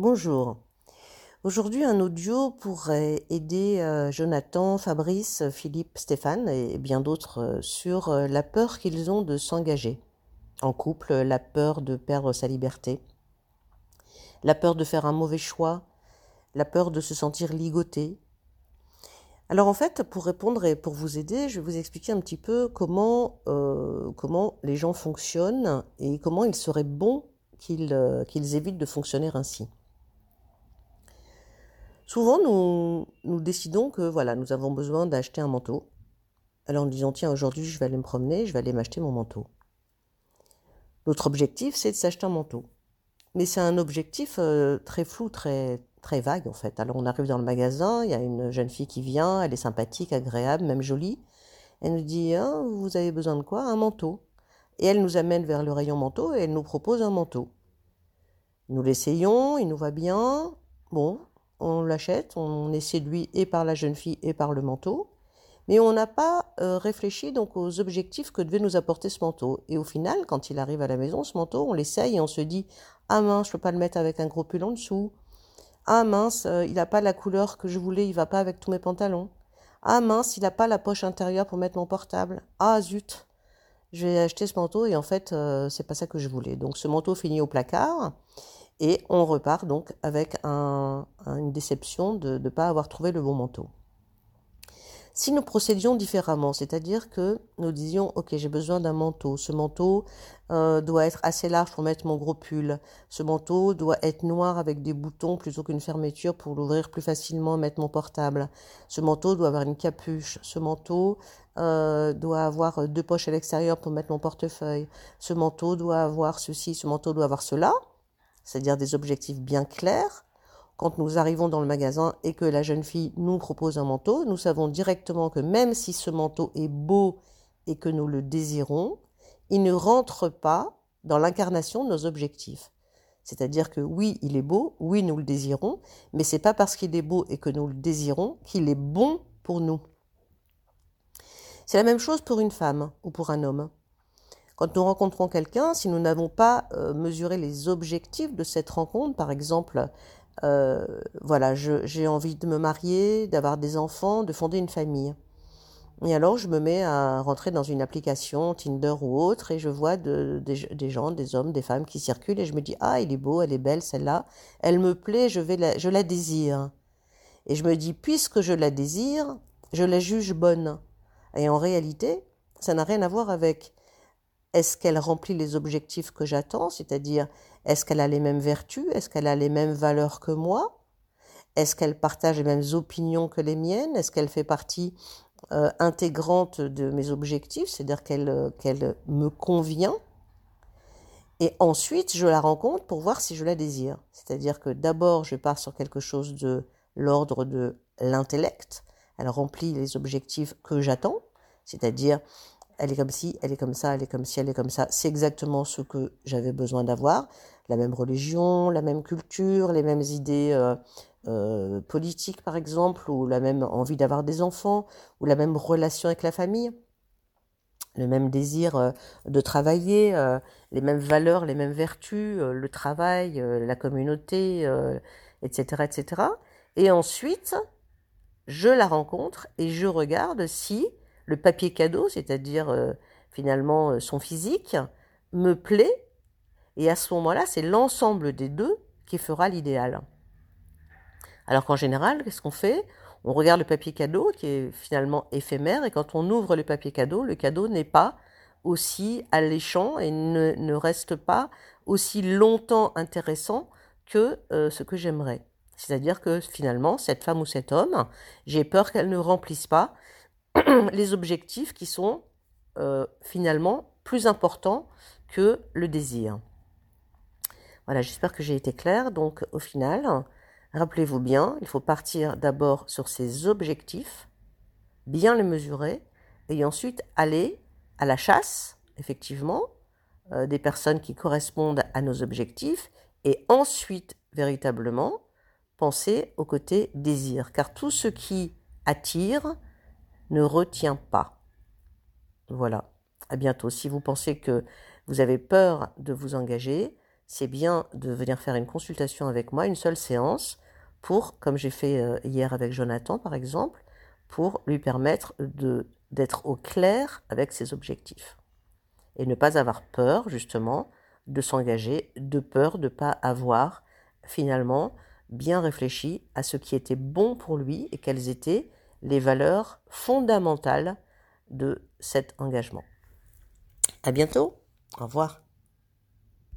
Bonjour. Aujourd'hui, un audio pourrait aider euh, Jonathan, Fabrice, Philippe, Stéphane et bien d'autres euh, sur euh, la peur qu'ils ont de s'engager en couple, la peur de perdre sa liberté, la peur de faire un mauvais choix, la peur de se sentir ligoté. Alors en fait, pour répondre et pour vous aider, je vais vous expliquer un petit peu comment, les gens fonctionnent et comment il serait bon qu'ils évitent de fonctionner ainsi. Souvent, nous, nous décidons que voilà, nous avons besoin d'acheter un manteau. Alors en disant, tiens, aujourd'hui, je vais aller me promener, je vais aller m'acheter mon manteau. Notre objectif, c'est de s'acheter un manteau. Mais c'est un objectif euh, très flou, très, vague en fait. Alors on arrive dans le magasin, il y a une jeune fille qui vient, elle est sympathique, agréable, même jolie. Elle nous dit, ah, vous avez besoin de quoi? Un manteau. Et elle nous amène vers le rayon manteau et elle nous propose un manteau. Nous l'essayons, il nous va bien. Bon, on l'achète, on est séduit et par la jeune fille et par le manteau, mais on n'a pas euh, réfléchi donc aux objectifs que devait nous apporter ce manteau. Et au final, quand il arrive à la maison, ce manteau, on l'essaye et on se dit ah mince, je peux pas le mettre avec un gros pull en dessous. Ah mince, euh, il n'a pas la couleur que je voulais, il va pas avec tous mes pantalons. Ah mince, il n'a pas la poche intérieure pour mettre mon portable. Ah zut, je vais acheter ce manteau et en fait, euh, c'est pas ça que je voulais. Donc ce manteau finit au placard et on repart donc avec une déception de ne pas avoir trouvé le bon manteau. Si nous procédions différemment, c'est-à-dire que nous disions, OK, j'ai besoin d'un manteau, ce manteau euh, doit être assez large pour mettre mon gros pull, ce manteau doit être noir avec des boutons plutôt qu'une fermeture pour l'ouvrir plus facilement, mettre mon portable, ce manteau doit avoir une capuche, ce manteau euh, doit avoir deux poches à l'extérieur pour mettre mon portefeuille, ce manteau doit avoir ceci, ce manteau doit avoir cela, c'est-à-dire des objectifs bien clairs. Quand nous arrivons dans le magasin et que la jeune fille nous propose un manteau, nous savons directement que même si ce manteau est beau et que nous le désirons, il ne rentre pas dans l'incarnation de nos objectifs. C'est-à-dire que oui, il est beau, oui, nous le désirons, mais c'est pas parce qu'il est beau et que nous le désirons qu'il est bon pour nous. C'est la même chose pour une femme ou pour un homme. Quand nous rencontrons quelqu'un, si nous n'avons pas euh, mesuré les objectifs de cette rencontre, par exemple, euh, voilà, j'ai envie de me marier, d'avoir des enfants, de fonder une famille. Et alors, je me mets à rentrer dans une application, Tinder ou autre, et je vois des gens, des hommes, des femmes qui circulent, et je me dis, ah, il est beau, elle est belle, celle-là, elle me plaît, je, vais je la désire. Et je me dis, puisque je la désire, je la juge bonne. Et en réalité, ça n'a rien à voir avec est-ce qu'elle remplit les objectifs que j'attends C'est-à-dire, est-ce qu'elle a les mêmes vertus Est-ce qu'elle a les mêmes valeurs que moi? Est-ce qu'elle partage les mêmes opinions que les miennes? Est-ce qu'elle fait partie euh, intégrante de mes objectifs C'est-à-dire qu'elle euh, qu'elle me convient? Et ensuite, je la rencontre pour voir si je la désire. C'est-à-dire que d'abord, je pars sur quelque chose de l'ordre de l'intellect. Elle remplit les objectifs que j'attends. C'est-à-dire, elle est comme ci, elle est comme ça, elle est comme ci, elle est comme ça. C'est exactement ce que j'avais besoin d'avoir. La même religion, la même culture, les mêmes idées euh, euh, politiques par exemple, ou la même envie d'avoir des enfants, ou la même relation avec la famille, le même désir euh, de travailler, les mêmes valeurs, les mêmes vertus, le travail, la communauté, etc., etc. Et ensuite, je la rencontre et je regarde si le papier cadeau, c'est-à-dire euh, finalement euh, son physique, me plaît, et à ce moment-là, c'est l'ensemble des deux qui fera l'idéal. Alors qu'en général, qu'est-ce qu'on fait? On regarde le papier cadeau qui est finalement éphémère, et quand on ouvre le papier cadeau, le cadeau n'est pas aussi alléchant et ne, reste pas aussi longtemps intéressant que euh, ce que j'aimerais. C'est-à-dire que finalement, cette femme ou cet homme, j'ai peur qu'elle ne remplisse pas les objectifs qui sont euh, finalement plus importants que le désir. Voilà, j'espère que j'ai été claire. Donc au final, rappelez-vous bien, il faut partir d'abord sur ses objectifs, bien les mesurer, et ensuite aller à la chasse, effectivement, euh, des personnes qui correspondent à nos objectifs, et ensuite, véritablement, penser au côté désir. Car tout ce qui attire, ne retient pas. Voilà. À bientôt. Si vous pensez que vous avez peur de vous engager, c'est bien de venir faire une consultation avec moi, une seule séance, pour, comme j'ai fait euh, hier avec Jonathan par exemple, pour lui permettre de d'être au clair avec ses objectifs. Et ne pas avoir peur, justement, de s'engager, de peur de ne pas avoir finalement bien réfléchi à ce qui était bon pour lui et quelles étaient les valeurs fondamentales de cet engagement. À bientôt. Au revoir.